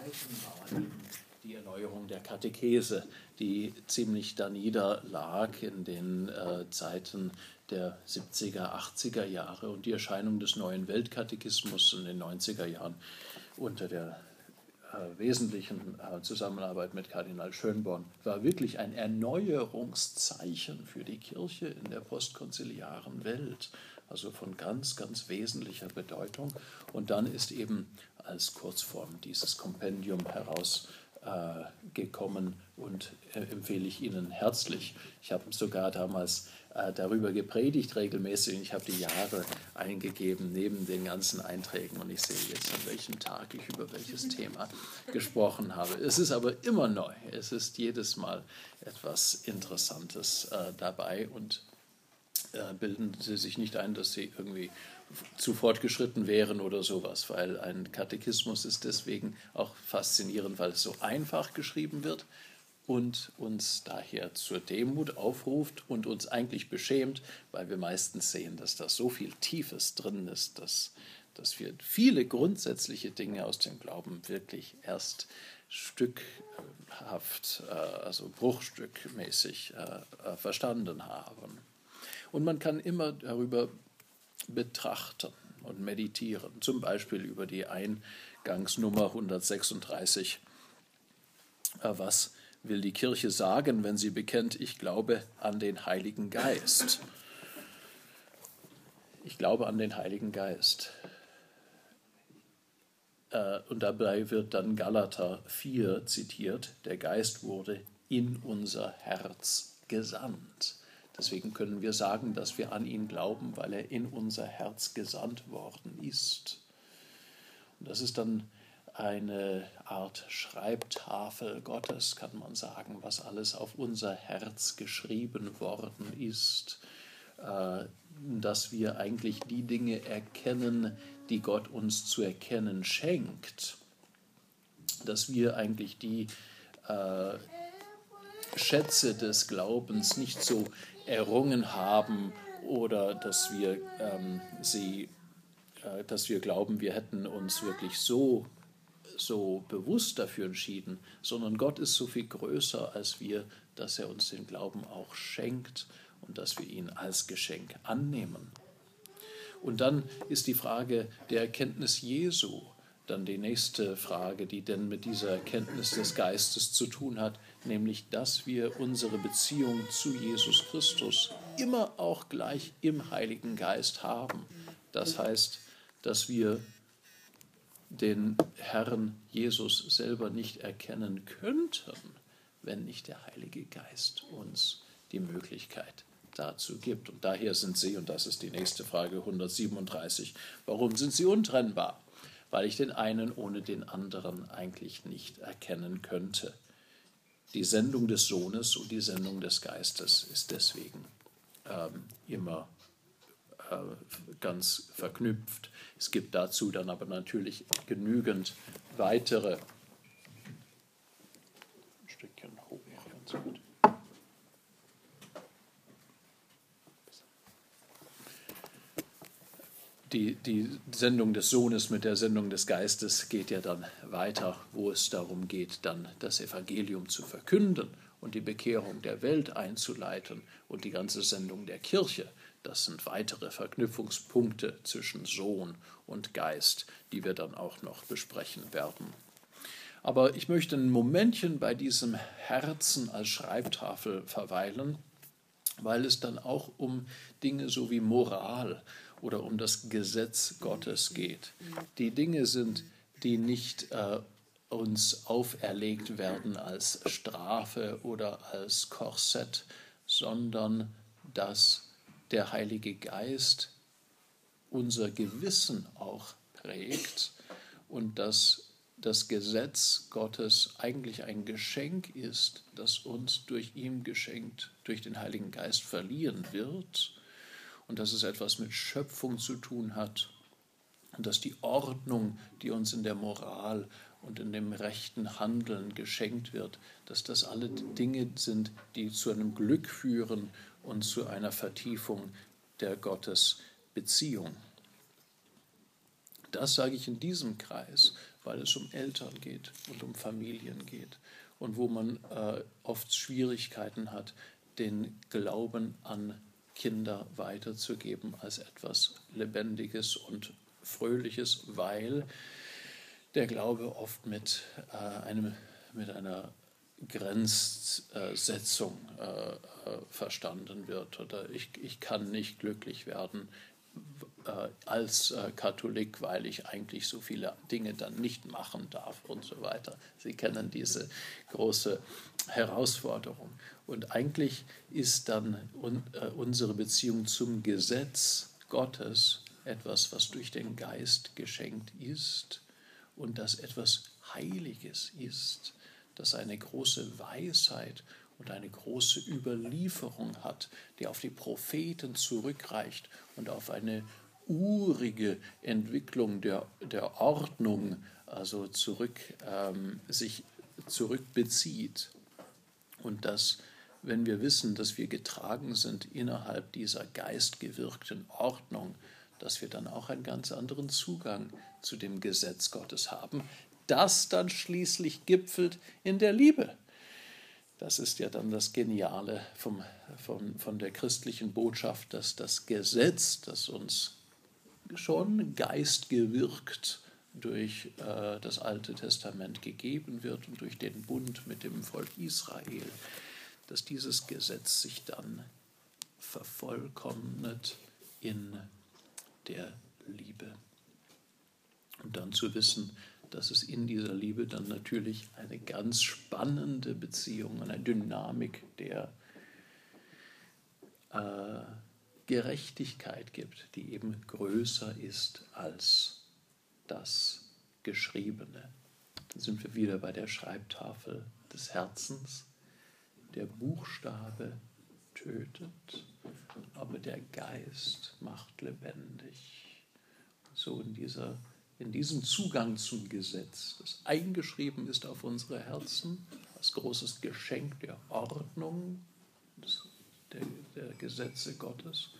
war die Erneuerung der Katechese, die ziemlich da niederlag in den äh, Zeiten der 70er, 80er Jahre und die Erscheinung des neuen Weltkatechismus in den 90er Jahren unter der äh, wesentlichen äh, Zusammenarbeit mit Kardinal Schönborn war wirklich ein Erneuerungszeichen für die Kirche in der postkonziliaren Welt, also von ganz, ganz wesentlicher Bedeutung. Und dann ist eben als Kurzform dieses Kompendium herausgekommen äh, und äh, empfehle ich Ihnen herzlich. Ich habe sogar damals äh, darüber gepredigt regelmäßig. Ich habe die Jahre eingegeben neben den ganzen Einträgen und ich sehe jetzt, an welchem Tag ich über welches Thema gesprochen habe. Es ist aber immer neu. Es ist jedes Mal etwas Interessantes äh, dabei und äh, bilden Sie sich nicht ein, dass Sie irgendwie zu fortgeschritten wären oder sowas, weil ein Katechismus ist deswegen auch faszinierend, weil es so einfach geschrieben wird und uns daher zur Demut aufruft und uns eigentlich beschämt, weil wir meistens sehen, dass da so viel Tiefes drin ist, dass, dass wir viele grundsätzliche Dinge aus dem Glauben wirklich erst stückhaft, äh, also bruchstückmäßig äh, verstanden haben. Und man kann immer darüber betrachten und meditieren, zum Beispiel über die Eingangsnummer 136, äh, was will die Kirche sagen, wenn sie bekennt, ich glaube an den Heiligen Geist. Ich glaube an den Heiligen Geist. Äh, und dabei wird dann Galater 4 zitiert, der Geist wurde in unser Herz gesandt. Deswegen können wir sagen, dass wir an ihn glauben, weil er in unser Herz gesandt worden ist. Und das ist dann eine Art Schreibtafel Gottes, kann man sagen, was alles auf unser Herz geschrieben worden ist, äh, dass wir eigentlich die Dinge erkennen, die Gott uns zu erkennen schenkt, dass wir eigentlich die äh, Schätze des Glaubens nicht so errungen haben oder dass wir ähm, sie äh, dass wir glauben, wir hätten uns wirklich so so bewusst dafür entschieden, sondern Gott ist so viel größer als wir, dass er uns den Glauben auch schenkt und dass wir ihn als Geschenk annehmen. Und dann ist die Frage der Erkenntnis Jesu dann die nächste Frage, die denn mit dieser Erkenntnis des Geistes zu tun hat, nämlich dass wir unsere Beziehung zu Jesus Christus immer auch gleich im Heiligen Geist haben. Das heißt, dass wir den Herrn Jesus selber nicht erkennen könnten, wenn nicht der Heilige Geist uns die Möglichkeit dazu gibt. Und daher sind sie, und das ist die nächste Frage 137, warum sind sie untrennbar? Weil ich den einen ohne den anderen eigentlich nicht erkennen könnte. Die Sendung des Sohnes und die Sendung des Geistes ist deswegen ähm, immer äh, ganz verknüpft. Es gibt dazu dann aber natürlich genügend weitere. Ein Stückchen hoch, ganz gut. Die, die Sendung des Sohnes mit der Sendung des Geistes geht ja dann weiter, wo es darum geht, dann das Evangelium zu verkünden und die Bekehrung der Welt einzuleiten und die ganze Sendung der Kirche das sind weitere Verknüpfungspunkte zwischen Sohn und Geist, die wir dann auch noch besprechen werden. Aber ich möchte ein Momentchen bei diesem Herzen als Schreibtafel verweilen, weil es dann auch um Dinge so wie Moral oder um das Gesetz Gottes geht. Die Dinge sind, die nicht äh, uns auferlegt werden als Strafe oder als Korsett, sondern das der Heilige Geist unser Gewissen auch prägt und dass das Gesetz Gottes eigentlich ein Geschenk ist, das uns durch ihn geschenkt, durch den Heiligen Geist verliehen wird und dass es etwas mit Schöpfung zu tun hat und dass die Ordnung, die uns in der Moral und in dem rechten Handeln geschenkt wird, dass das alle Dinge sind, die zu einem Glück führen und zu einer Vertiefung der Gottesbeziehung. Das sage ich in diesem Kreis, weil es um Eltern geht und um Familien geht und wo man äh, oft Schwierigkeiten hat, den Glauben an Kinder weiterzugeben als etwas Lebendiges und Fröhliches, weil der Glaube oft mit, äh, einem, mit einer Grenzsetzung äh, äh, verstanden wird. Oder ich, ich kann nicht glücklich werden äh, als äh, Katholik, weil ich eigentlich so viele Dinge dann nicht machen darf und so weiter. Sie kennen diese große Herausforderung. Und eigentlich ist dann äh, unsere Beziehung zum Gesetz Gottes etwas, was durch den Geist geschenkt ist und das etwas Heiliges ist, das eine große Weisheit und eine große Überlieferung hat, die auf die Propheten zurückreicht und auf eine urige Entwicklung der, der Ordnung also zurück, ähm, sich zurückbezieht. Und dass, wenn wir wissen, dass wir getragen sind innerhalb dieser geistgewirkten Ordnung, dass wir dann auch einen ganz anderen Zugang zu dem Gesetz Gottes haben, das dann schließlich gipfelt in der Liebe. Das ist ja dann das Geniale vom, vom, von der christlichen Botschaft, dass das Gesetz, das uns schon geistgewirkt durch äh, das Alte Testament gegeben wird und durch den Bund mit dem Volk Israel, dass dieses Gesetz sich dann vervollkommnet in der Liebe. Und dann zu wissen, dass es in dieser Liebe dann natürlich eine ganz spannende Beziehung, eine Dynamik der äh, Gerechtigkeit gibt, die eben größer ist als das Geschriebene. Dann sind wir wieder bei der Schreibtafel des Herzens. Der Buchstabe tötet, aber der Geist macht lebendig. So in dieser in diesem Zugang zum Gesetz, das eingeschrieben ist auf unsere Herzen, als großes Geschenk der Ordnung, der, der Gesetze Gottes,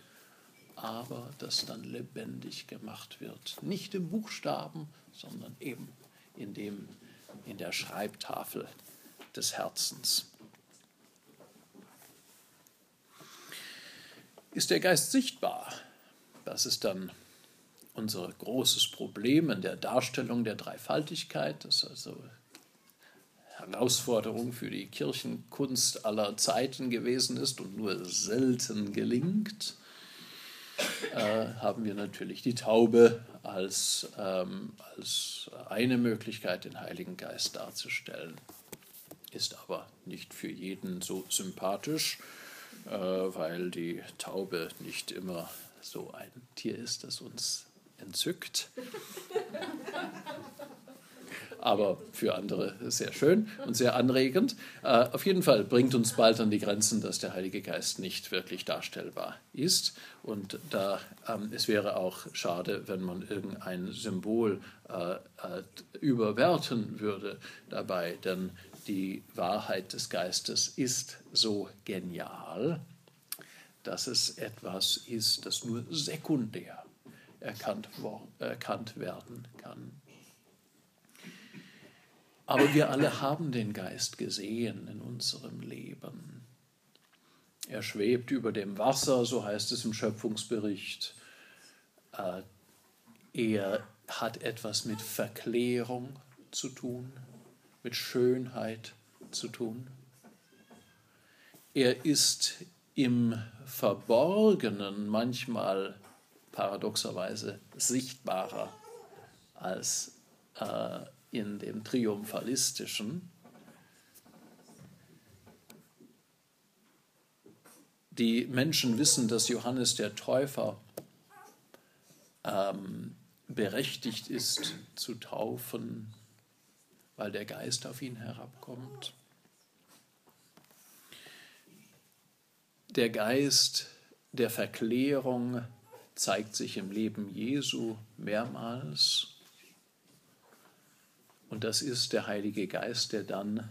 aber das dann lebendig gemacht wird. Nicht im Buchstaben, sondern eben in, dem, in der Schreibtafel des Herzens. Ist der Geist sichtbar? Das ist dann unser großes Problem in der Darstellung der Dreifaltigkeit. Das ist also Herausforderung für die Kirchenkunst aller Zeiten gewesen ist und nur selten gelingt, äh, haben wir natürlich die Taube als, ähm, als eine Möglichkeit, den Heiligen Geist darzustellen. Ist aber nicht für jeden so sympathisch, äh, weil die Taube nicht immer so ein Tier ist, das uns entzückt. Aber für andere sehr schön und sehr anregend. Äh, auf jeden Fall bringt uns bald an die Grenzen, dass der Heilige Geist nicht wirklich darstellbar ist. Und da, ähm, es wäre auch schade, wenn man irgendein Symbol äh, äh, überwerten würde dabei, denn die Wahrheit des Geistes ist so genial, dass es etwas ist, das nur sekundär erkannt, erkannt werden kann. Aber wir alle haben den Geist gesehen in unserem Leben. Er schwebt über dem Wasser, so heißt es im Schöpfungsbericht. Äh, er hat etwas mit Verklärung zu tun, mit Schönheit zu tun. Er ist im Verborgenen manchmal paradoxerweise sichtbarer als äh, in dem Triumphalistischen. Die Menschen wissen, dass Johannes der Täufer ähm, berechtigt ist zu taufen, weil der Geist auf ihn herabkommt. Der Geist der Verklärung zeigt sich im Leben Jesu mehrmals. Und das ist der Heilige Geist, der dann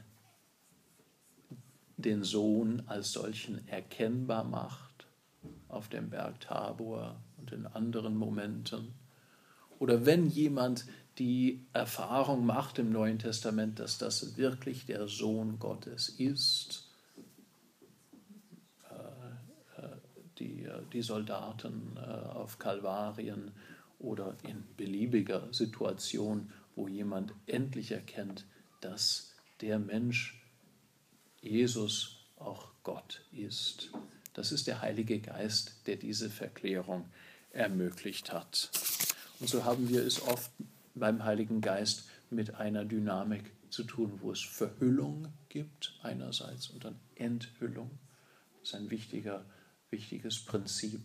den Sohn als solchen erkennbar macht auf dem Berg Tabor und in anderen Momenten. Oder wenn jemand die Erfahrung macht im Neuen Testament, dass das wirklich der Sohn Gottes ist. Äh, äh, die, äh, die Soldaten auf Kalvarien oder in beliebiger Situation, wo jemand endlich erkennt, dass der Mensch Jesus auch Gott ist. Das ist der Heilige Geist, der diese Verklärung ermöglicht hat. Und so haben wir es oft beim Heiligen Geist mit einer Dynamik zu tun, wo es Verhüllung gibt einerseits und dann Enthüllung. Das ist ein wichtiger, wichtiges Prinzip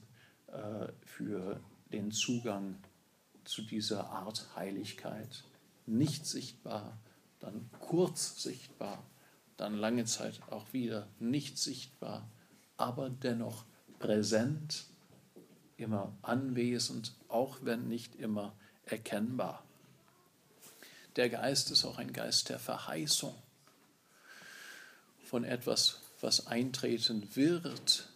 äh, für den Zugang zu dieser Art Heiligkeit. Nicht sichtbar, dann kurz sichtbar, dann lange Zeit auch wieder nicht sichtbar, aber dennoch präsent, immer anwesend, auch wenn nicht immer erkennbar. Der Geist ist auch ein Geist der Verheißung von etwas, was eintreten wird,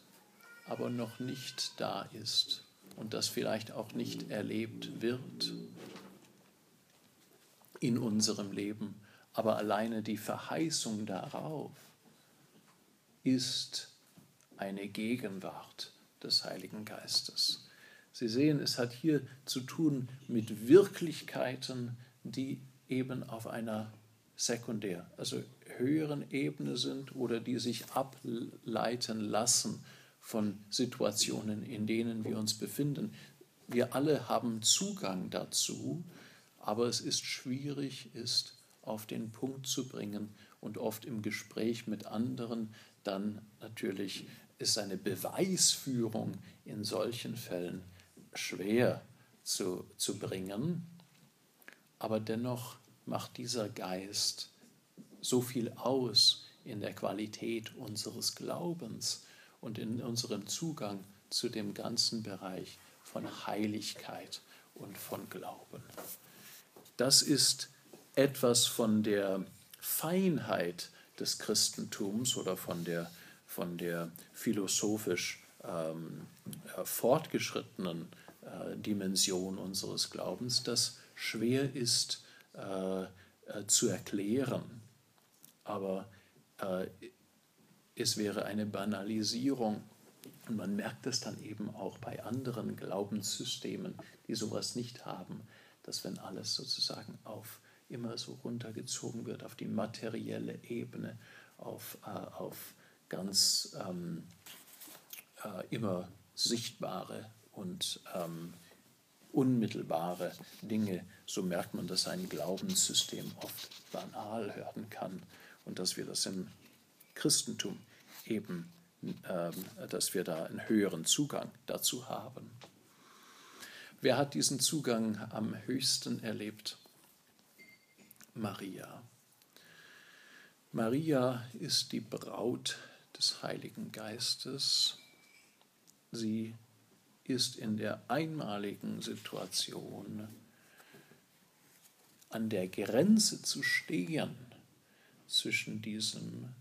aber noch nicht da ist und das vielleicht auch nicht erlebt wird in unserem Leben. Aber alleine die Verheißung darauf ist eine Gegenwart des Heiligen Geistes. Sie sehen, es hat hier zu tun mit Wirklichkeiten, die eben auf einer sekundär, also höheren Ebene sind oder die sich ableiten lassen von Situationen, in denen wir uns befinden. Wir alle haben Zugang dazu, aber es ist schwierig, ist auf den Punkt zu bringen und oft im Gespräch mit anderen dann natürlich ist eine Beweisführung in solchen Fällen schwer zu, zu bringen aber dennoch macht dieser Geist so viel aus in der Qualität unseres Glaubens und in unserem Zugang zu dem ganzen Bereich von Heiligkeit und von Glauben. Das ist etwas von der Feinheit des Christentums oder von der, von der philosophisch ähm, äh, fortgeschrittenen äh, Dimension unseres Glaubens, dass schwer ist äh, äh, zu erklären. Aber äh, es wäre eine Banalisierung. Und man merkt es dann eben auch bei anderen Glaubenssystemen, die sowas nicht haben, dass wenn alles sozusagen auf immer so runtergezogen wird auf die materielle Ebene, auf, äh, auf ganz ähm, äh, immer sichtbare und ähm, unmittelbare Dinge, so merkt man, dass ein Glaubenssystem oft banal werden kann und dass wir das im Christentum eben, äh, dass wir da einen höheren Zugang dazu haben. Wer hat diesen Zugang am höchsten erlebt? Maria. Maria ist die Braut des Heiligen Geistes. Sie ist in der einmaligen Situation, an der Grenze zu stehen zwischen diesem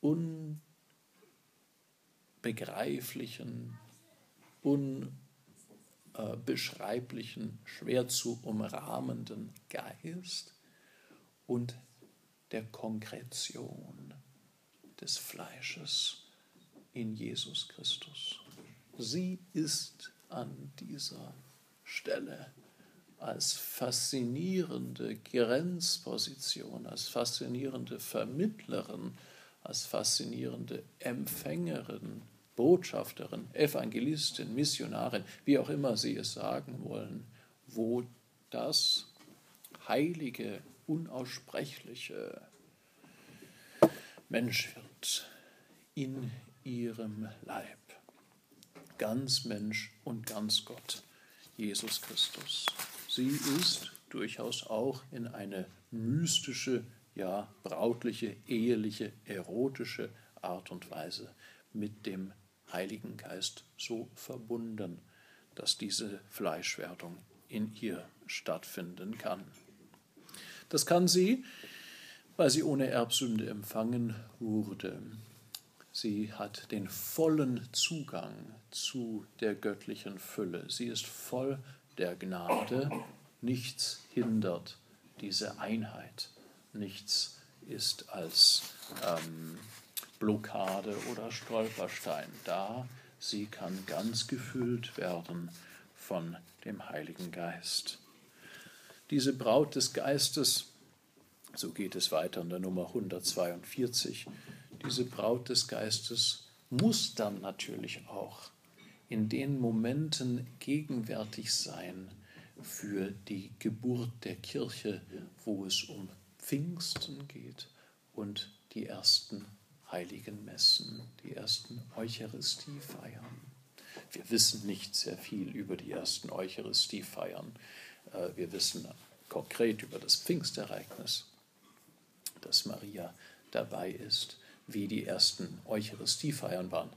unbegreiflichen, unbeschreiblichen, schwer zu umrahmenden Geist und der Konkretion des Fleisches in Jesus Christus. Sie ist an dieser Stelle als faszinierende Grenzposition, als faszinierende Vermittlerin, als faszinierende Empfängerin, Botschafterin, Evangelistin, Missionarin, wie auch immer Sie es sagen wollen, wo das heilige, unaussprechliche Mensch wird in ihrem Leib ganz Mensch und ganz Gott, Jesus Christus. Sie ist durchaus auch in eine mystische, ja brautliche, eheliche, erotische Art und Weise mit dem Heiligen Geist so verbunden, dass diese Fleischwerdung in ihr stattfinden kann. Das kann sie, weil sie ohne Erbsünde empfangen wurde. Sie hat den vollen Zugang zu der göttlichen Fülle. Sie ist voll der Gnade nichts hindert diese Einheit, nichts ist als ähm, Blockade oder Stolperstein da, sie kann ganz gefüllt werden von dem Heiligen Geist. Diese Braut des Geistes, so geht es weiter in der Nummer 142, diese Braut des Geistes muss dann natürlich auch in den Momenten gegenwärtig sein für die Geburt der Kirche, wo es um Pfingsten geht und die ersten heiligen Messen, die ersten Eucharistiefeiern. Wir wissen nicht sehr viel über die ersten Eucharistiefeiern. Äh, wir wissen konkret über das Pfingstereignis, dass Maria dabei ist, wie die ersten Eucharistiefeiern waren.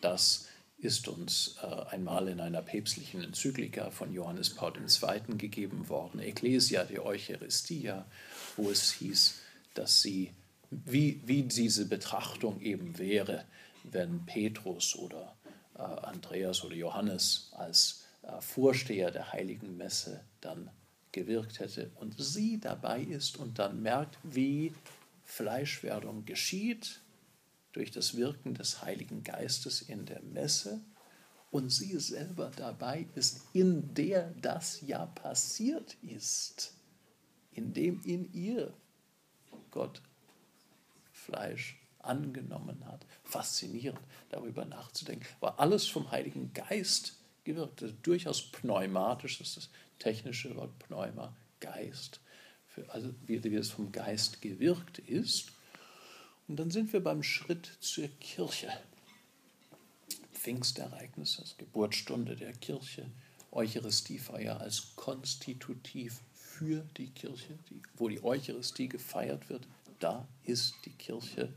Das ist uns äh, einmal in einer päpstlichen Enzyklika von Johannes Paul II. gegeben worden, Ecclesia de Eucharistia, wo es hieß, dass sie, wie, wie diese Betrachtung eben wäre, wenn Petrus oder äh, Andreas oder Johannes als äh, Vorsteher der heiligen Messe dann gewirkt hätte und sie dabei ist und dann merkt, wie Fleischwerdung geschieht durch das Wirken des Heiligen Geistes in der Messe und sie selber dabei ist, in der das ja passiert ist, in dem in ihr Gott Fleisch angenommen hat. Faszinierend, darüber nachzudenken. War alles vom Heiligen Geist gewirkt. Ist durchaus pneumatisch, das ist das technische Wort Pneuma, Geist. Also wie, wie es vom Geist gewirkt ist. Und dann sind wir beim Schritt zur Kirche. Pfingstereignis, das Geburtsstunde der Kirche, Eucharistiefeier als konstitutiv für die Kirche, die, wo die Eucharistie gefeiert wird, da ist die Kirche,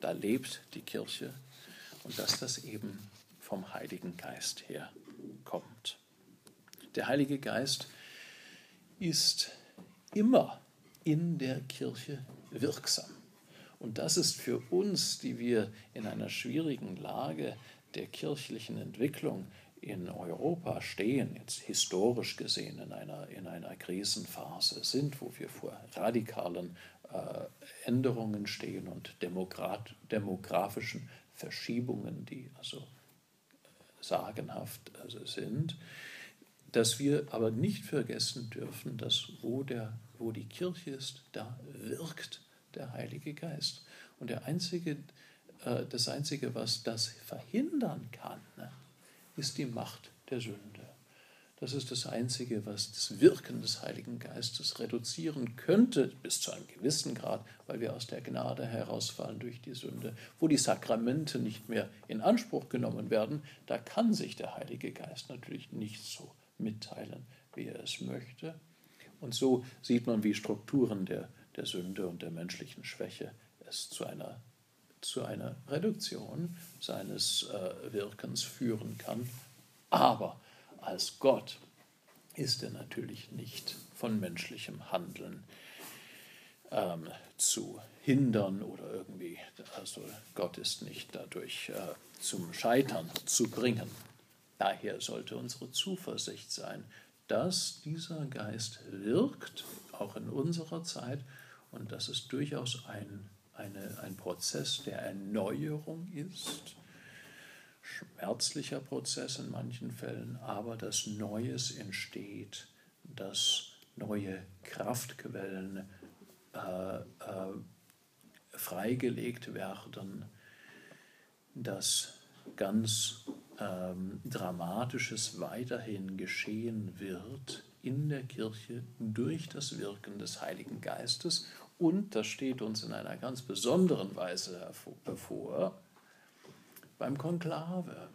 da lebt die Kirche und dass das eben vom Heiligen Geist her kommt. Der Heilige Geist ist immer in der Kirche wirksam. Und das ist für uns, die wir in einer schwierigen Lage der kirchlichen Entwicklung in Europa stehen, jetzt historisch gesehen in einer, in einer Krisenphase sind, wo wir vor radikalen äh, Änderungen stehen und demografischen Verschiebungen, die also äh, sagenhaft also sind, dass wir aber nicht vergessen dürfen, dass wo, der, wo die Kirche ist, da wirkt der Heilige Geist. Und der einzige, äh, das Einzige, was das verhindern kann, ne, ist die Macht der Sünde. Das ist das Einzige, was das Wirken des Heiligen Geistes reduzieren könnte, bis zu einem gewissen Grad, weil wir aus der Gnade herausfallen durch die Sünde. Wo die Sakramente nicht mehr in Anspruch genommen werden, da kann sich der Heilige Geist natürlich nicht so mitteilen, wie er es möchte. Und so sieht man, wie Strukturen der der Sünde und der menschlichen Schwäche es zu einer, zu einer Reduktion seines äh, Wirkens führen kann. Aber als Gott ist er natürlich nicht von menschlichem Handeln ähm, zu hindern oder irgendwie, also Gott ist nicht dadurch äh, zum Scheitern zu bringen. Daher sollte unsere Zuversicht sein, dass dieser Geist wirkt, auch in unserer Zeit, und dass es durchaus ein, eine, ein Prozess der Erneuerung ist, schmerzlicher Prozess in manchen Fällen, aber dass Neues entsteht, dass neue Kraftquellen äh, äh, freigelegt werden, dass ganz ähm, Dramatisches weiterhin geschehen wird in der Kirche durch das Wirken des Heiligen Geistes und das steht uns in einer ganz besonderen Weise hervor beim Konklave.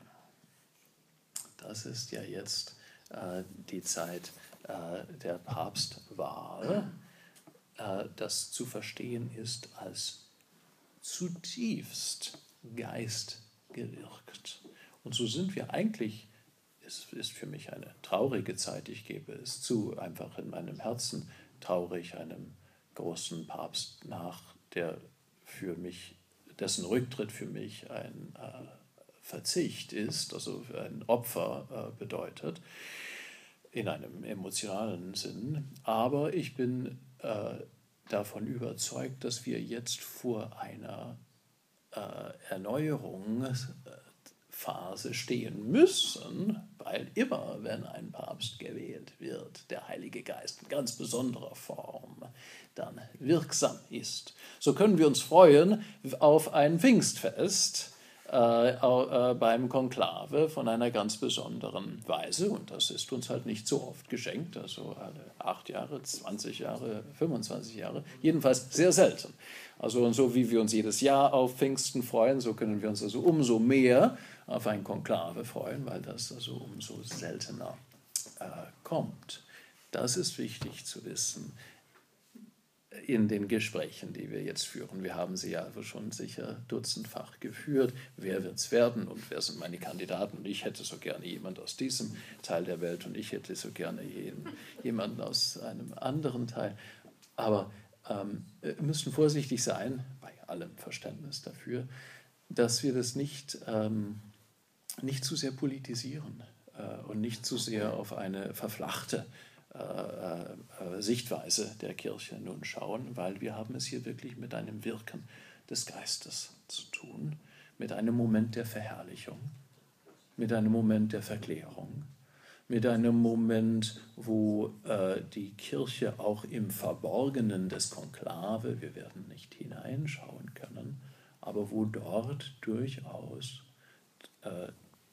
Das ist ja jetzt äh, die Zeit äh, der Papstwahl, äh, das zu verstehen ist als zutiefst geistgewirkt. Und so sind wir eigentlich, es ist für mich eine traurige Zeit, ich gebe es zu, einfach in meinem Herzen traurig, einem großen Papst nach, der für mich, dessen Rücktritt für mich ein äh, Verzicht ist, also ein Opfer äh, bedeutet. in einem emotionalen Sinn, aber ich bin äh, davon überzeugt, dass wir jetzt vor einer äh, Erneuerungsphase stehen müssen, weil immer, wenn ein Papst gewählt wird, der Heilige Geist in ganz besonderer Form dann wirksam ist. So können wir uns freuen auf ein Pfingstfest, äh, äh, beim Konklave von einer ganz besonderen Weise. Und das ist uns halt nicht so oft geschenkt, also alle acht Jahre, 20 Jahre, 25 Jahre, jedenfalls sehr selten. Also und so wie wir uns jedes Jahr auf Pfingsten freuen, so können wir uns also umso mehr auf ein Konklave freuen, weil das also umso seltener äh, kommt. Das ist wichtig zu wissen in den Gesprächen, die wir jetzt führen. Wir haben sie ja schon sicher dutzendfach geführt. Wer wird es werden und wer sind meine Kandidaten? Und ich hätte so gerne jemand aus diesem Teil der Welt und ich hätte so gerne jeden, jemanden aus einem anderen Teil. Aber ähm, müssen vorsichtig sein, bei allem Verständnis dafür, dass wir das nicht, ähm, nicht zu sehr politisieren äh, und nicht zu sehr auf eine verflachte äh, äh, Sichtweise der Kirche nun schauen, weil wir haben es hier wirklich mit einem Wirken des Geistes zu tun, mit einem Moment der Verherrlichung, mit einem Moment der Verklärung, mit einem Moment, wo äh, die Kirche auch im Verborgenen des Konklave, wir werden nicht hineinschauen können, aber wo dort durchaus äh,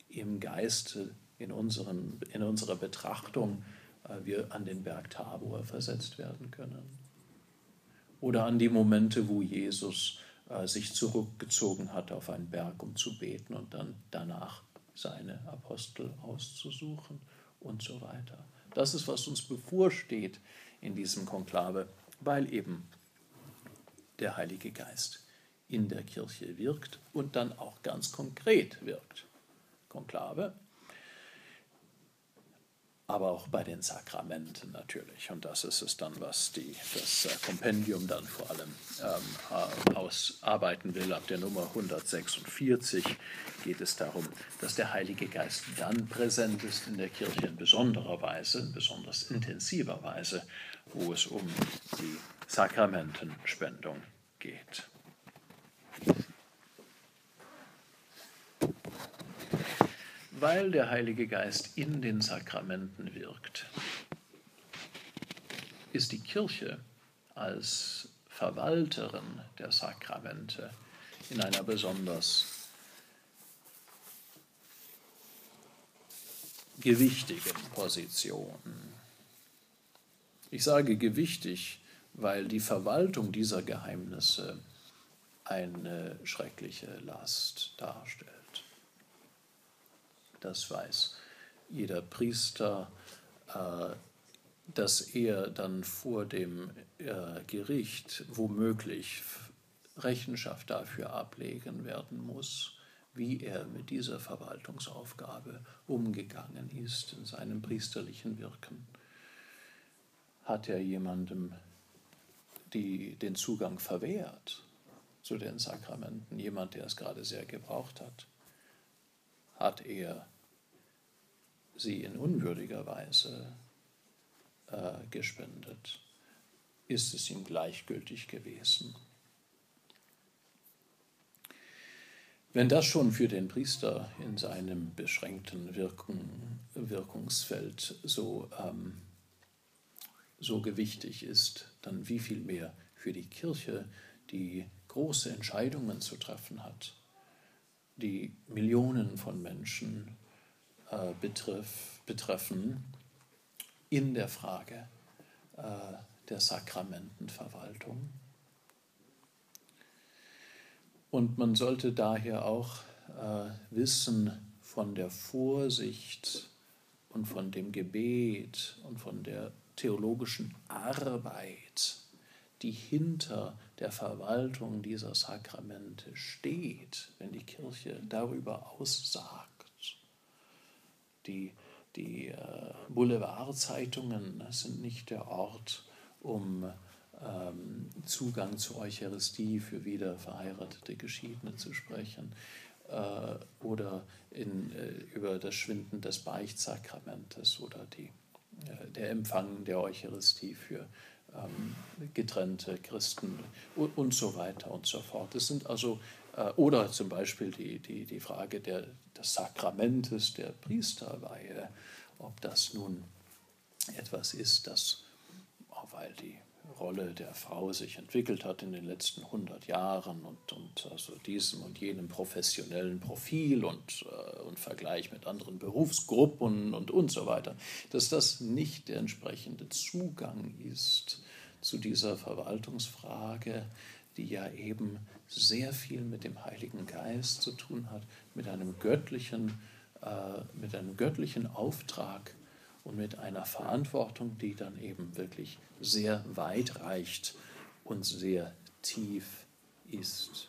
im Geiste, in, unserem, in unserer Betrachtung äh, wir an den Berg Tabor versetzt werden können. Oder an die Momente, wo Jesus äh, sich zurückgezogen hat auf einen Berg, um zu beten und dann danach seine Apostel auszusuchen und so weiter. Das ist, was uns bevorsteht in diesem Konklave, weil eben der Heilige Geist in der Kirche wirkt und dann auch ganz konkret wirkt. Konklave aber auch bei den Sakramenten natürlich. Und das ist es dann, was die, das äh, Kompendium dann vor allem ähm, ausarbeiten will. Ab der Nummer 146 geht es darum, dass der Heilige Geist dann präsent ist in der Kirche in besonderer Weise, in besonders intensiver Weise, wo es um die Sakramentenspendung geht. Weil der Heilige Geist in den Sakramenten wirkt, ist die Kirche als Verwalterin der Sakramente in einer besonders gewichtigen Position. Ich sage gewichtig, weil die Verwaltung dieser Geheimnisse eine schreckliche Last darstellt das weiß jeder Priester, äh, dass er dann vor dem äh, Gericht womöglich Rechenschaft dafür ablegen werden muss, wie er mit dieser Verwaltungsaufgabe umgegangen ist in seinem priesterlichen Wirken. Hat er jemandem die, den Zugang verwehrt zu den Sakramenten, jemand, der es gerade sehr gebraucht hat? Hat er sie in unwürdiger Weise äh, gespendet? Ist es ihm gleichgültig gewesen? Wenn das schon für den Priester in seinem beschränkten Wirken, Wirkungsfeld so, ähm, so gewichtig ist, dann wie viel mehr für die Kirche, die große Entscheidungen zu treffen hat, die Millionen von Menschen äh, betreff, betreffen in der Frage äh, der Sakramentenverwaltung. Und man sollte daher auch äh, wissen von der Vorsicht und von dem Gebet und von der theologischen Arbeit, die hinter der Verwaltung dieser Sakramente steht, wenn die Kirche darüber aussagt die, die äh, Boulevardzeitungen sind nicht der Ort, um ähm, Zugang zur Eucharistie für wieder verheiratete Geschiedene zu sprechen äh, oder in, äh, über das Schwinden des Beichtsakramentes oder die äh, der Empfang der Eucharistie für ähm, getrennte Christen und, und, so weiter und so fort. Das sind also, oder zum Beispiel die, die, die Frage der, des Sakramentes der Priesterweihe, ob das nun etwas ist, das, weil die Rolle der Frau sich entwickelt hat in den letzten 100 Jahren und, und also diesem und jenem professionellen Profil und, äh, und Vergleich mit anderen Berufsgruppen und, und so weiter, dass das nicht der entsprechende Zugang ist zu dieser Verwaltungsfrage, die ja eben sehr viel mit dem Heiligen Geist zu tun hat, mit einem göttlichen, äh, mit einem göttlichen Auftrag und mit einer Verantwortung, die dann eben wirklich sehr weit reicht und sehr tief ist.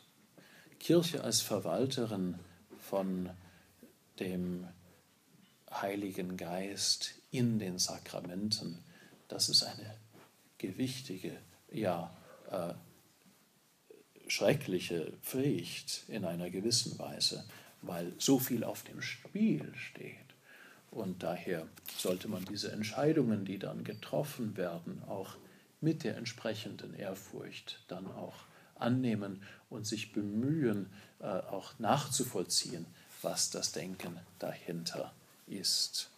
Kirche als Verwalterin von dem Heiligen Geist in den Sakramenten, das ist eine gewichtige, ja, äh, schreckliche Pflicht in einer gewissen Weise, weil so viel auf dem Spiel steht. Und daher sollte man diese Entscheidungen, die dann getroffen werden, auch mit der entsprechenden Ehrfurcht dann auch annehmen und sich bemühen, äh, auch nachzuvollziehen, was das Denken dahinter ist.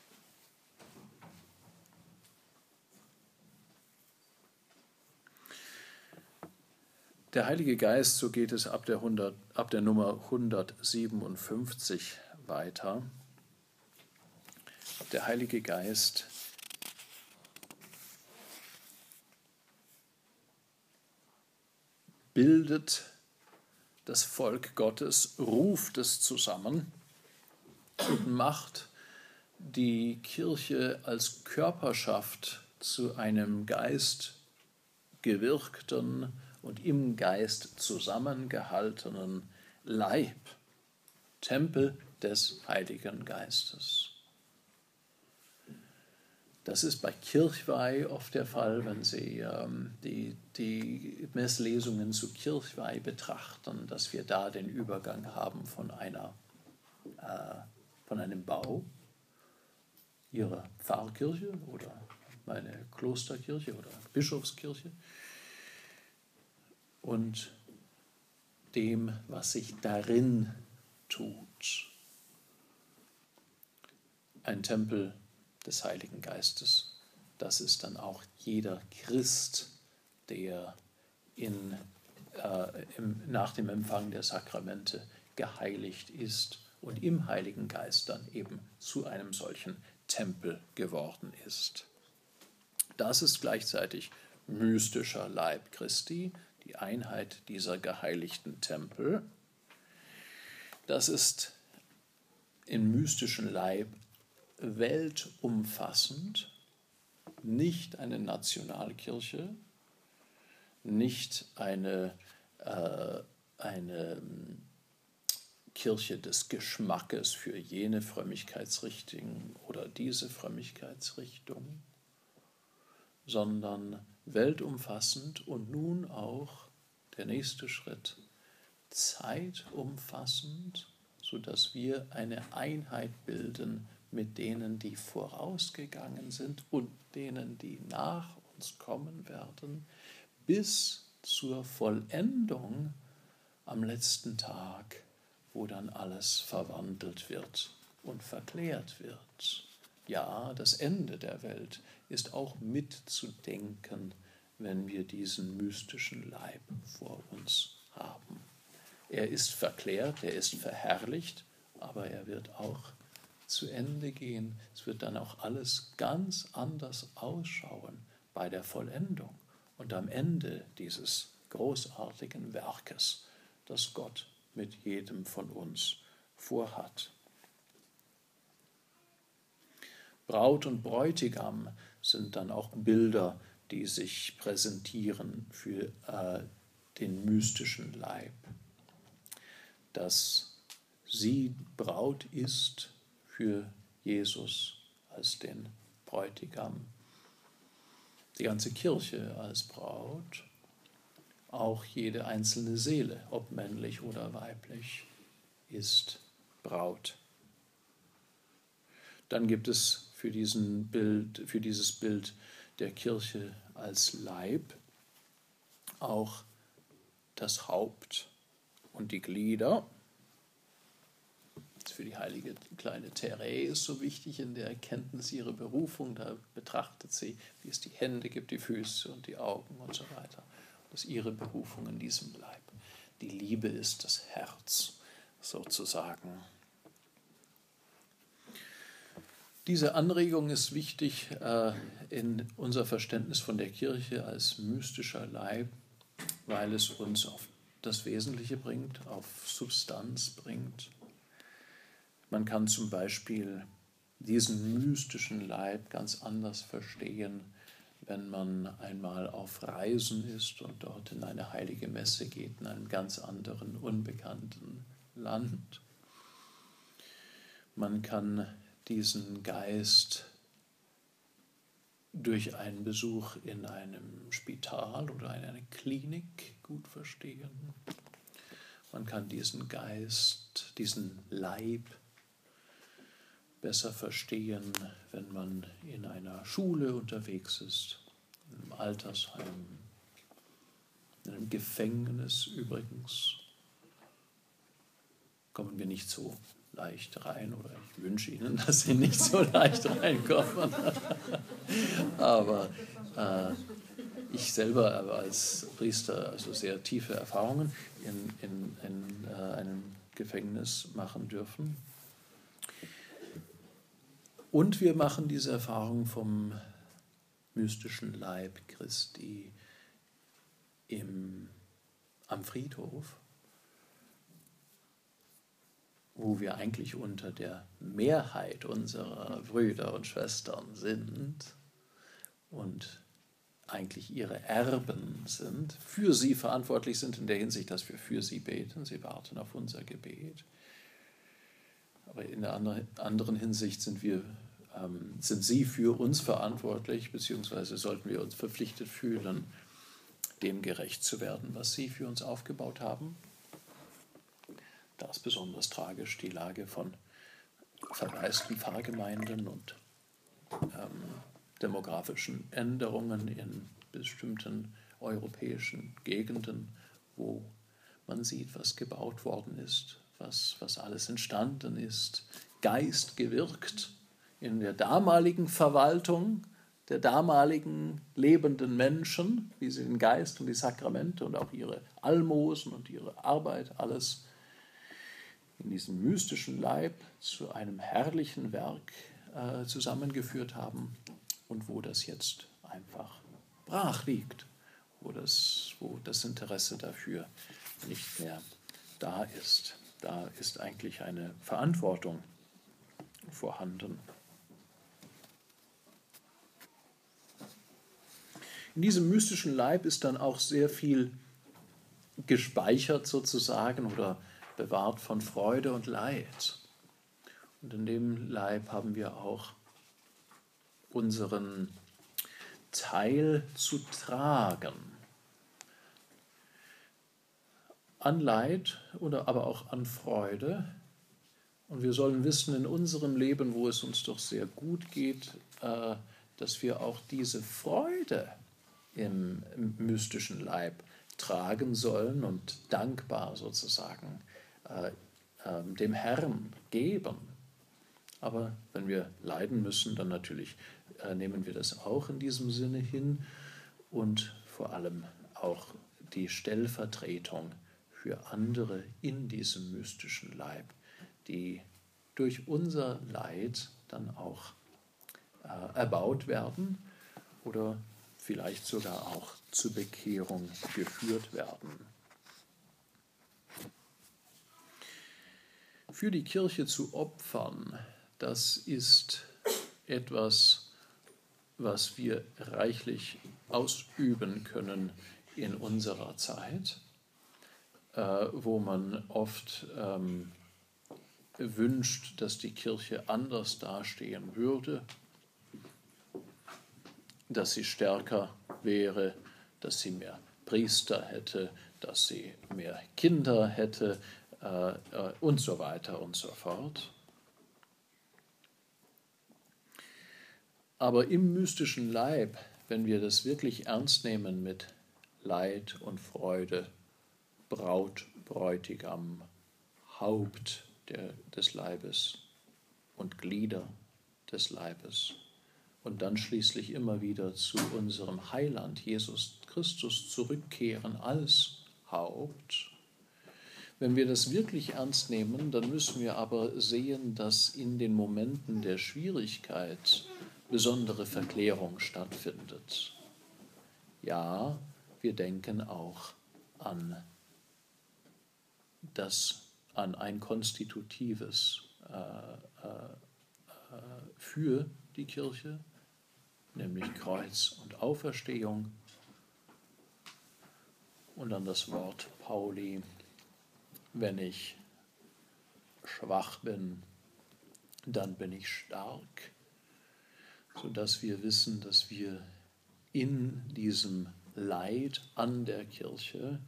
Der Heilige Geist, so geht es ab der, 100, ab der Nummer 157 weiter. Der Heilige Geist bildet das Volk Gottes, ruft es zusammen und macht die Kirche als Körperschaft zu einem Geist gewirkten und im Geist zusammengehaltenen Leib, Tempel des Heiligen Geistes. Das ist bei Kirchweih oft der Fall, wenn Sie ähm, die, die Messlesungen zu Kirchweih betrachten, dass wir da den Übergang haben von, einer, äh, von einem Bau Ihrer Pfarrkirche oder meine Klosterkirche oder Bischofskirche und dem, was sich darin tut. Ein Tempel des Heiligen Geistes. Das ist dann auch jeder Christ, der in, äh, im, nach dem Empfang der Sakramente geheiligt ist und im Heiligen Geist dann eben zu einem solchen Tempel geworden ist. Das ist gleichzeitig mystischer Leib Christi, die Einheit dieser geheiligten Tempel. Das ist im mystischen Leib weltumfassend, nicht eine Nationalkirche, nicht eine, äh, eine ähm, Kirche des Geschmackes für jene Frömmigkeitsrichtung oder diese Frömmigkeitsrichtung, sondern weltumfassend und nun auch der nächste Schritt, zeitumfassend, sodass wir eine Einheit bilden mit denen, die vorausgegangen sind und denen, die nach uns kommen werden, bis zur Vollendung am letzten Tag, wo dann alles verwandelt wird und verklärt wird. Ja, das Ende der Welt ist auch mitzudenken, wenn wir diesen mystischen Leib vor uns haben. Er ist verklärt, er ist verherrlicht, aber er wird auch zu Ende gehen. Es wird dann auch alles ganz anders ausschauen bei der Vollendung und am Ende dieses großartigen Werkes, das Gott mit jedem von uns vorhat. Braut und Bräutigam sind dann auch Bilder, die sich präsentieren für äh, den mystischen Leib. Dass sie Braut ist, für Jesus als den Bräutigam. Die ganze Kirche als Braut, auch jede einzelne Seele, ob männlich oder weiblich, ist Braut. Dann gibt es für, diesen Bild, für dieses Bild der Kirche als Leib auch das Haupt und die Glieder. Für die heilige kleine Therese ist so wichtig in der Erkenntnis ihrer Berufung. Da betrachtet sie, wie es die Hände gibt, die Füße und die Augen und so weiter. Das ist ihre Berufung in diesem Leib. Die Liebe ist das Herz sozusagen. Diese Anregung ist wichtig äh, in unser Verständnis von der Kirche als mystischer Leib, weil es uns auf das Wesentliche bringt, auf Substanz bringt. Man kann zum Beispiel diesen mystischen Leib ganz anders verstehen, wenn man einmal auf Reisen ist und dort in eine heilige Messe geht, in einem ganz anderen, unbekannten Land. Man kann diesen Geist durch einen Besuch in einem Spital oder in einer Klinik gut verstehen. Man kann diesen Geist, diesen Leib besser verstehen, wenn man in einer Schule unterwegs ist, einem Altersheim, in einem Gefängnis übrigens. Kommen wir nicht so leicht rein oder ich wünsche Ihnen, dass Sie nicht so leicht reinkommen. Aber äh, ich selber habe als Priester also sehr tiefe Erfahrungen in, in, in äh, einem Gefängnis machen dürfen. Und wir machen diese Erfahrung vom mystischen Leib Christi im, am Friedhof wo wir eigentlich unter der Mehrheit unserer Brüder und Schwestern sind und eigentlich ihre Erben sind, für sie verantwortlich sind in der Hinsicht, dass wir für sie beten, sie warten auf unser Gebet. Aber in der anderen Hinsicht sind, wir, ähm, sind sie für uns verantwortlich, beziehungsweise sollten wir uns verpflichtet fühlen, dem gerecht zu werden, was sie für uns aufgebaut haben. Da ist besonders tragisch die Lage von verwaisten Pfarrgemeinden und ähm, demografischen Änderungen in bestimmten europäischen Gegenden, wo man sieht, was gebaut worden ist, was, was alles entstanden ist, Geist gewirkt in der damaligen Verwaltung der damaligen lebenden Menschen, wie sie den Geist und die Sakramente und auch ihre Almosen und ihre Arbeit alles in diesem mystischen Leib zu einem herrlichen Werk äh, zusammengeführt haben und wo das jetzt einfach brach liegt, wo das, wo das Interesse dafür nicht mehr da ist. Da ist eigentlich eine Verantwortung vorhanden. In diesem mystischen Leib ist dann auch sehr viel gespeichert sozusagen oder bewahrt von Freude und Leid. Und in dem Leib haben wir auch unseren Teil zu tragen. An Leid oder aber auch an Freude. Und wir sollen wissen in unserem Leben, wo es uns doch sehr gut geht, äh, dass wir auch diese Freude im, mystischen Leib tragen sollen und dankbar sozusagen äh, äh, dem Herrn geben. Aber wenn wir leiden müssen, dann natürlich äh, nehmen wir das auch in diesem Sinne hin und vor allem auch die Stellvertretung für andere in diesem mystischen Leib, die durch unser Leid dann auch äh, erbaut werden oder vielleicht sogar auch zur Bekehrung geführt werden. Für die Kirche zu opfern, das ist etwas, was wir reichlich ausüben können in unserer Zeit, äh, wo man oft ähm, wünscht, dass die Kirche anders dastehen würde, dass sie stärker wäre, dass sie mehr Priester hätte, dass sie mehr Kinder hätte, äh, und so weiter und so fort. Aber im mystischen Leib, wenn wir das wirklich ernst nehmen mit Leid und Freude, Braut, Bräutigam, Haupt der, des Leibes und Glieder des Leibes und dann schließlich immer wieder zu unserem Heiland Jesus Christus zurückkehren als Haupt. Wenn wir das wirklich ernst nehmen, dann müssen wir aber sehen, dass in den Momenten der Schwierigkeit besondere Verklärung stattfindet. Ja, wir denken auch an das, an ein konstitutives äh, äh, für die Kirche, nämlich Kreuz und Auferstehung, und an das Wort Pauli, wenn ich schwach bin, dann bin ich stark, sodass wir wissen, dass wir in diesem Leid an der Kirche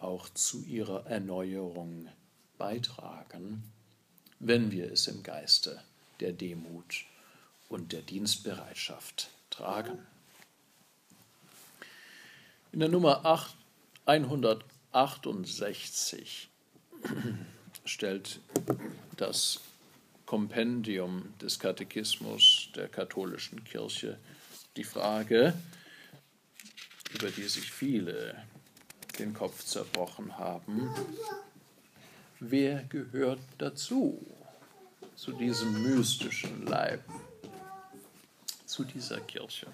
auch zu ihrer Erneuerung beitragen, wenn wir es im Geiste der Demut und der Dienstbereitschaft tragen. In der Nummer 8, 168 stellt das Kompendium des Katechismus der katholischen Kirche die Frage, über die sich viele den Kopf zerbrochen haben, wer gehört dazu? zu diesem mystischen Leib, zu dieser Kirche.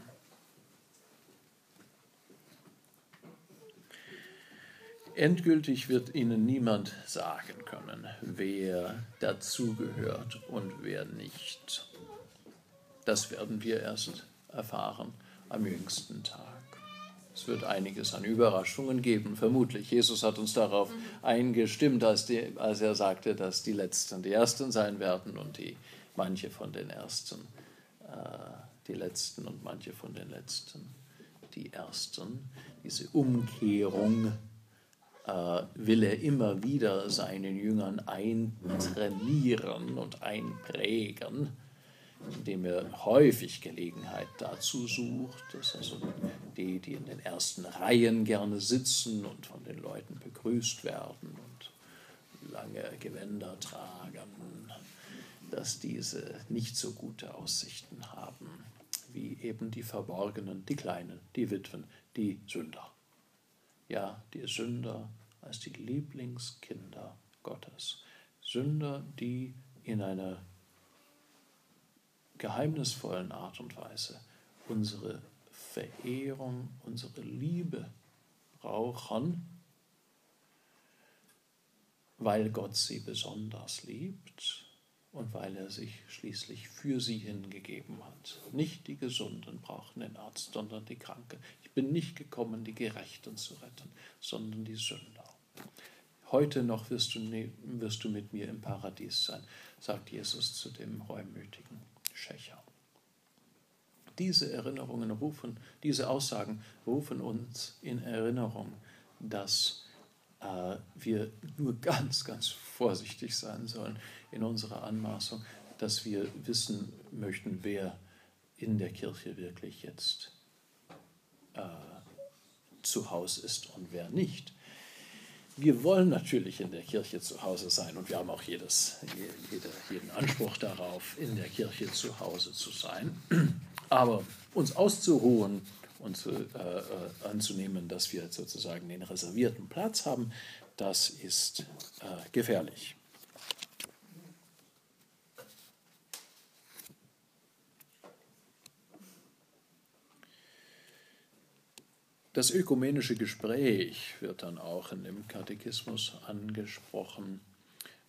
Endgültig wird Ihnen niemand sagen können, wer dazugehört und wer nicht. Das werden wir erst erfahren am jüngsten Tag. Es wird einiges an Überraschungen geben, vermutlich. Jesus hat uns darauf eingestimmt, als, die, als er sagte, dass die Letzten die Ersten sein werden und die manche von den Ersten äh, die Letzten und manche von den Letzten die Ersten. Diese Umkehrung will er immer wieder seinen Jüngern eintrainieren und einprägen indem er häufig Gelegenheit dazu sucht, dass also die, die in den ersten Reihen gerne sitzen und von den Leuten begrüßt werden und lange Gewänder tragen, dass diese nicht so gute Aussichten haben wie eben die Verborgenen, die Kleinen, die Witwen, die Sünder. Ja, die Sünder als die Lieblingskinder Gottes. Sünder, die in einer geheimnisvollen Art und Weise unsere Verehrung, unsere Liebe brauchen, weil Gott sie besonders liebt und weil er sich schließlich für sie hingegeben hat. Nicht die Gesunden brauchen den Arzt, sondern die Kranken. Bin nicht gekommen, die Gerechten zu retten, sondern die Sünder. Heute noch wirst du, wirst du mit mir im Paradies sein, sagt Jesus zu dem Reumütigen. Schächer. Diese Erinnerungen rufen, diese Aussagen rufen uns in Erinnerung, dass äh, wir nur ganz, ganz vorsichtig sein sollen in unserer Anmaßung, dass wir wissen möchten, wer in der Kirche wirklich jetzt äh, zu Hause ist und wer nicht. Wir wollen natürlich in der Kirche zu Hause sein und wir haben auch jedes, jede, jeden Anspruch darauf, in der Kirche zu Hause zu sein. Aber uns auszuruhen und zu, äh, äh anzunehmen, dass wir sozusagen den reservierten Platz haben, das ist äh, gefährlich. Das ökumenische Gespräch wird dann auch in dem Katechismus angesprochen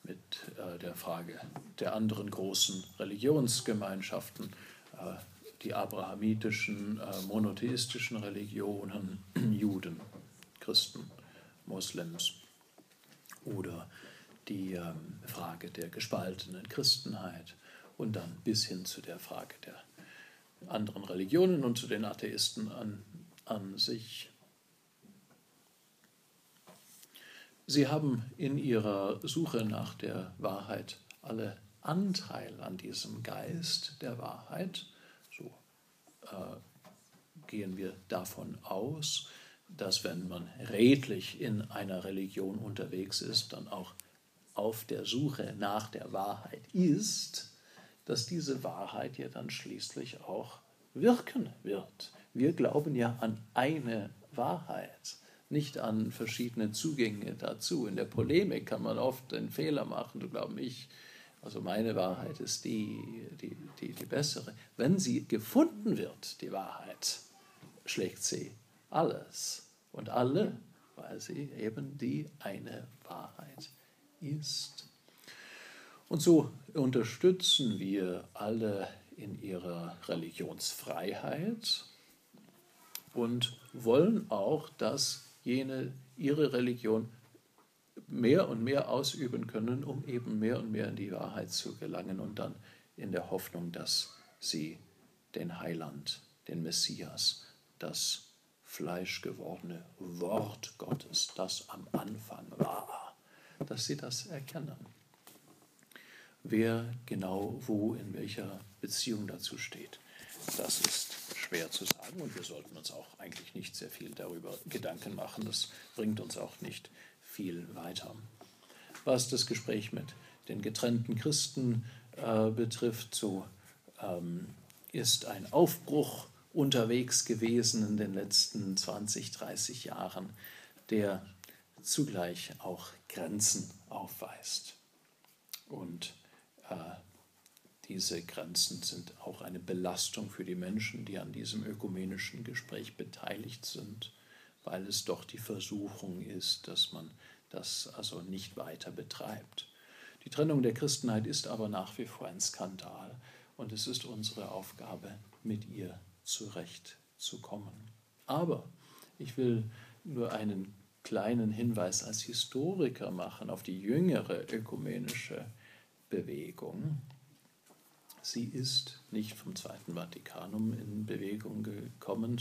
mit äh, der Frage der anderen großen Religionsgemeinschaften, äh, die abrahamitischen, äh, monotheistischen Religionen, Juden, Christen, Moslems oder die ähm, Frage der gespaltenen Christenheit und dann bis hin zu der Frage der anderen Religionen und zu den Atheisten an an sich. Sie haben in ihrer Suche nach der Wahrheit alle Anteil an diesem Geist der Wahrheit, so äh, gehen wir davon aus, dass wenn man redlich in einer Religion unterwegs ist, dann auch auf der Suche nach der Wahrheit ist, dass diese Wahrheit ja dann schließlich auch wirken wird. Wir glauben ja an eine Wahrheit, nicht an verschiedene Zugänge dazu. In der Polemik kann man oft den Fehler machen, du glaubst ich, also meine Wahrheit ist die, die, die, die bessere. Wenn sie gefunden wird, die Wahrheit, schlägt sie alles und alle, weil sie eben die eine Wahrheit ist. Und so unterstützen wir alle in ihrer Religionsfreiheit und wollen auch, dass jene ihre Religion mehr und mehr ausüben können, um eben mehr und mehr in die Wahrheit zu gelangen und dann in der Hoffnung, dass sie den Heiland, den Messias, das fleischgewordene Wort Gottes, das am Anfang war, dass sie das erkennen. Wer genau wo in welcher Beziehung dazu steht, das ist schwer zu sagen und wir sollten uns auch eigentlich nicht sehr viel darüber Gedanken machen. Das bringt uns auch nicht viel weiter. Was das Gespräch mit den getrennten Christen äh, betrifft, so ähm, ist ein Aufbruch unterwegs gewesen in den letzten 20, 30 Jahren, der zugleich auch Grenzen aufweist. Und äh, diese Grenzen sind auch eine Belastung für die Menschen, die an diesem ökumenischen Gespräch beteiligt sind, weil es doch die Versuchung ist, dass man das also nicht weiter betreibt. Die Trennung der Christenheit ist aber nach wie vor ein Skandal und es ist unsere Aufgabe, mit ihr zurechtzukommen. Aber ich will nur einen kleinen Hinweis als Historiker machen auf die jüngere ökumenische Bewegung. Sie ist nicht vom Zweiten Vatikanum in Bewegung gekommen,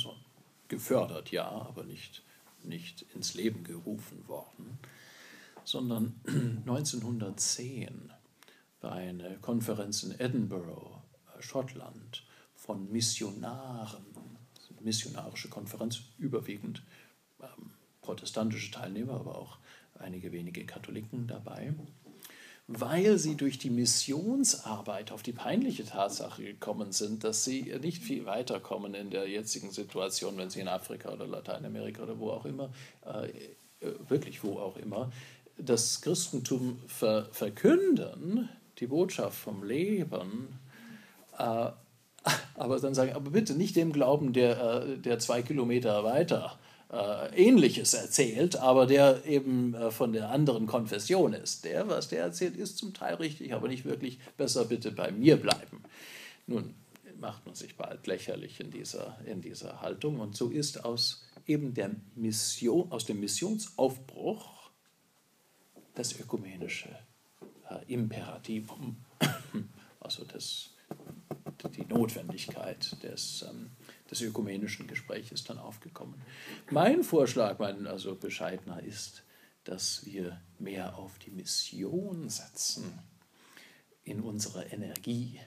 gefördert, ja, aber nicht, nicht ins Leben gerufen worden, sondern 1910 bei einer Konferenz in Edinburgh, äh, Schottland, von Missionaren, missionarische Konferenz, überwiegend ähm, protestantische Teilnehmer, aber auch einige wenige Katholiken dabei weil sie durch die Missionsarbeit auf die peinliche Tatsache gekommen sind, dass sie nicht viel weiterkommen in der jetzigen Situation, wenn sie in Afrika oder Lateinamerika oder wo auch immer, äh, wirklich wo auch immer, das Christentum ver verkünden, die Botschaft vom Leben, äh, aber dann sagen, aber bitte nicht dem Glauben, der, äh, der zwei Kilometer weiter äh, Ähnliches erzählt, aber der eben äh, von der anderen Konfession ist. Der, was der erzählt, ist zum Teil richtig, aber nicht wirklich. Besser bitte bei mir bleiben. Nun macht man sich bald lächerlich in dieser, in dieser Haltung und so ist aus eben der Mission, aus dem Missionsaufbruch das ökumenische äh, Imperativum, also das, die Notwendigkeit des ähm, des ökumenischen Gesprächs dann aufgekommen. Mein Vorschlag, mein also bescheidener, ist, dass wir mehr auf die Mission setzen in unserer Energie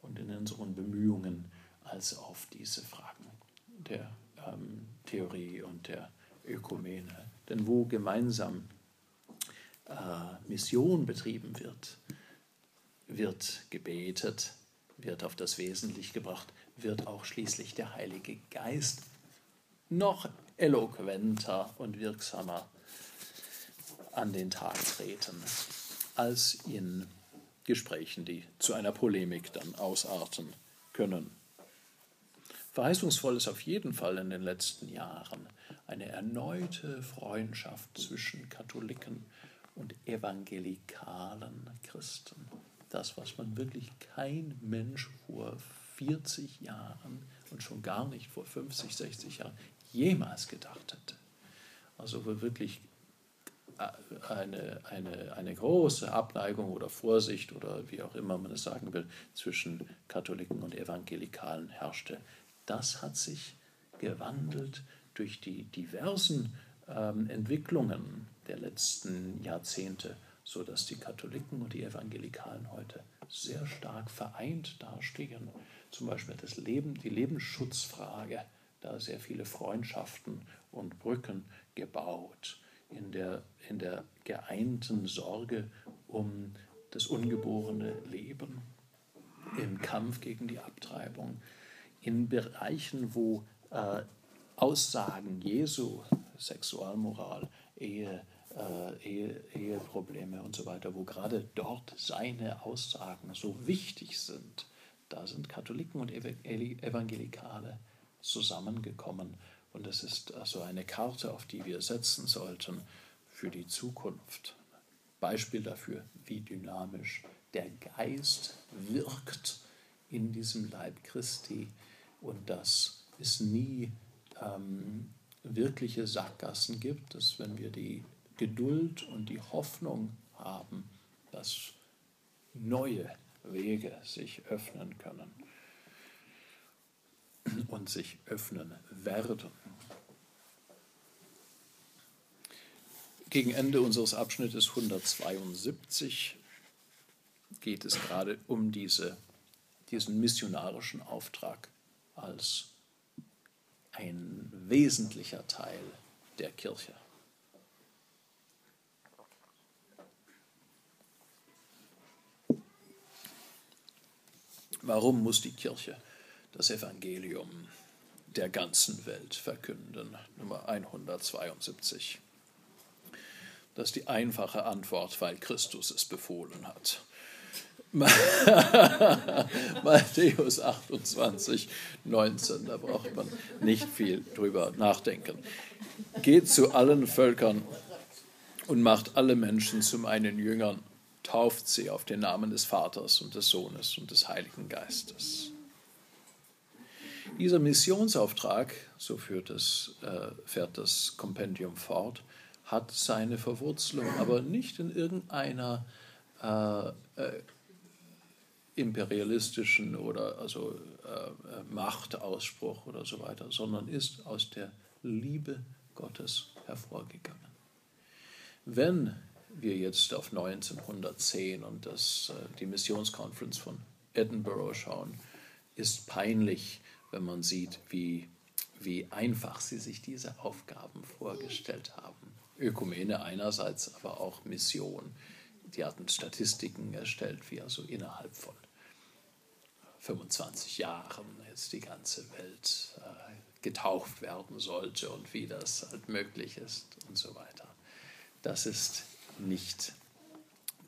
und in unseren Bemühungen als auf diese Fragen der ähm, Theorie und der Ökumene. Denn wo gemeinsam äh, Mission betrieben wird, wird gebetet, wird auf das Wesentliche gebracht, wird auch schließlich der Heilige Geist noch eloquenter und wirksamer an den Tag treten als in Gesprächen, die zu einer Polemik dann ausarten können. Verheißungsvoll ist auf jeden Fall in den letzten Jahren eine erneute Freundschaft zwischen Katholiken und evangelikalen Christen. Das, was man wirklich kein Mensch vor 40 Jahren und schon gar nicht vor 50, 60 Jahren jemals gedacht hätte. Also wo wirklich äh, eine, eine, eine große Abneigung oder Vorsicht oder wie auch immer man es sagen will, zwischen Katholiken und Evangelikalen herrschte. Das hat sich gewandelt durch die diversen ähm, Entwicklungen der letzten Jahrzehnte, sodass die Katholiken und die Evangelikalen heute sehr stark vereint dastehen. Zum Beispiel das Leben, die Lebensschutzfrage, da sehr viele Freundschaften und Brücken gebaut, in der, in der geeinten Sorge um das ungeborene Leben, im Kampf gegen die Abtreibung, in Bereichen, wo äh, Aussagen Jesu, Sexualmoral, Ehe, äh, Ehe, Eheprobleme und so weiter, wo gerade dort seine Aussagen so wichtig sind, da sind Katholiken und Evangelikale zusammengekommen. Und es ist also eine Karte, auf die wir setzen sollten für die Zukunft. Beispiel dafür, wie dynamisch der Geist wirkt in diesem Leib Christi und dass es nie ähm, wirkliche Sackgassen gibt, dass wenn wir die Geduld und die Hoffnung haben, dass neue Wege sich öffnen können und sich öffnen werden. Gegen Ende unseres Abschnittes 172 geht es gerade um diese, diesen missionarischen Auftrag als ein wesentlicher Teil der Kirche. Warum muss die Kirche das Evangelium der ganzen Welt verkünden? Nummer 172. Das ist die einfache Antwort, weil Christus es befohlen hat. Matthäus 28, 19, da braucht man nicht viel drüber nachdenken. Geht zu allen Völkern und macht alle Menschen zu meinen Jüngern tauft sie auf den Namen des Vaters und des Sohnes und des Heiligen Geistes. Dieser Missionsauftrag, so führt es, äh, fährt das Kompendium fort, hat seine Verwurzelung, aber nicht in irgendeiner äh, äh, imperialistischen oder also äh, Machtausspruch oder so weiter, sondern ist aus der Liebe Gottes hervorgegangen. Wenn wir jetzt auf 1910 und das, äh, die Missionskonferenz von Edinburgh schauen, ist peinlich, wenn man sieht, wie, wie einfach sie sich diese Aufgaben vorgestellt haben. Ökumene einerseits, aber auch Mission. Die hatten Statistiken erstellt, wie also innerhalb von 25 Jahren jetzt die ganze Welt äh, getauft werden sollte und wie das halt möglich ist und so weiter. Das ist nicht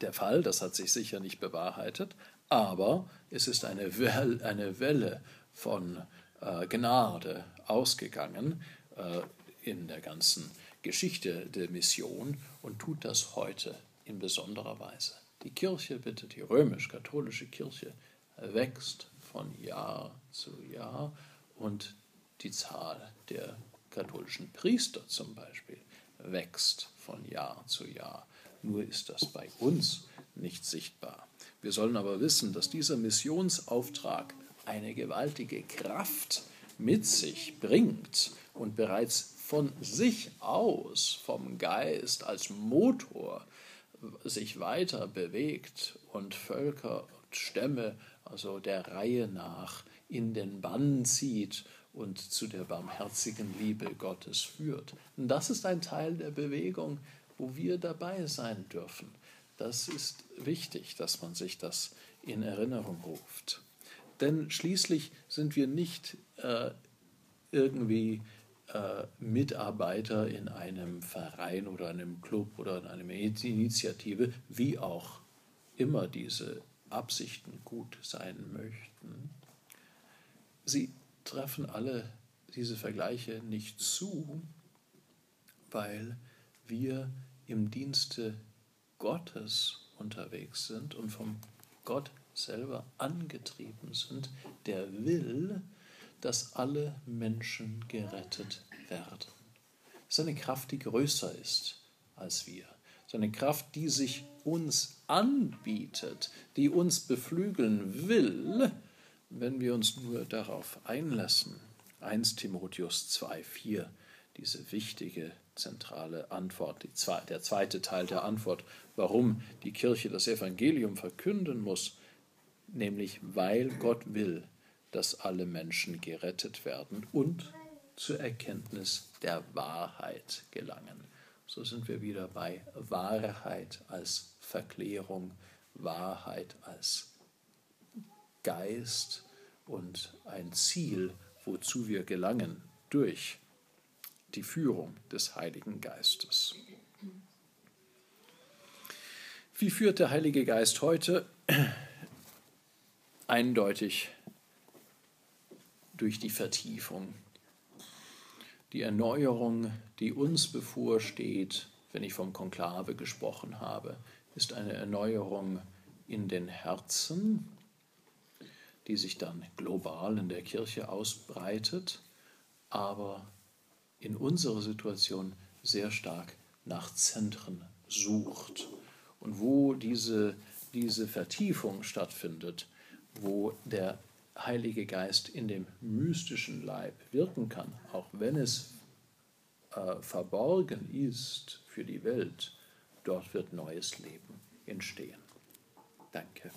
der Fall, das hat sich sicher nicht bewahrheitet, aber es ist eine Welle, eine Welle von äh, Gnade ausgegangen äh, in der ganzen Geschichte der Mission und tut das heute in besonderer Weise. Die Kirche, bitte, die römisch-katholische Kirche, wächst von Jahr zu Jahr und die Zahl der katholischen Priester zum Beispiel wächst von Jahr zu Jahr. Nur ist das bei uns nicht sichtbar. Wir sollen aber wissen, dass dieser Missionsauftrag eine gewaltige Kraft mit sich bringt und bereits von sich aus, vom Geist als Motor, sich weiter bewegt und Völker und Stämme, also der Reihe nach, in den Bann zieht und zu der barmherzigen Liebe Gottes führt. Und das ist ein Teil der Bewegung, wo wir dabei sein dürfen. Das ist wichtig, dass man sich das in Erinnerung ruft. Denn schließlich sind wir nicht äh, irgendwie äh, Mitarbeiter in einem Verein oder einem Club oder in einer Initiative, wie auch immer diese Absichten gut sein möchten. Sie treffen alle diese Vergleiche nicht zu, weil wir im Dienste Gottes unterwegs sind und vom Gott selber angetrieben sind, der will, dass alle Menschen gerettet werden. Das ist eine Kraft, die größer ist als wir. So eine Kraft, die sich uns anbietet, die uns beflügeln will, wenn wir uns nur darauf einlassen. 1 Timotheus 2,4, diese wichtige zentrale Antwort, zwei, der zweite Teil der Antwort, warum die Kirche das Evangelium verkünden muss, nämlich weil Gott will, dass alle Menschen gerettet werden und zur Erkenntnis der Wahrheit gelangen. So sind wir wieder bei Wahrheit als Verklärung, Wahrheit als Geist und ein Ziel, wozu wir gelangen durch die Führung des Heiligen Geistes. Wie führt der Heilige Geist heute? Eindeutig durch die Vertiefung. Die Erneuerung, die uns bevorsteht, wenn ich vom Konklave gesprochen habe, ist eine Erneuerung in den Herzen, die sich dann global in der Kirche ausbreitet, aber in unserer Situation sehr stark nach Zentren sucht. Und wo diese, diese Vertiefung stattfindet, wo der Heilige Geist in dem mystischen Leib wirken kann, auch wenn es äh, verborgen ist für die Welt, dort wird neues Leben entstehen. Danke.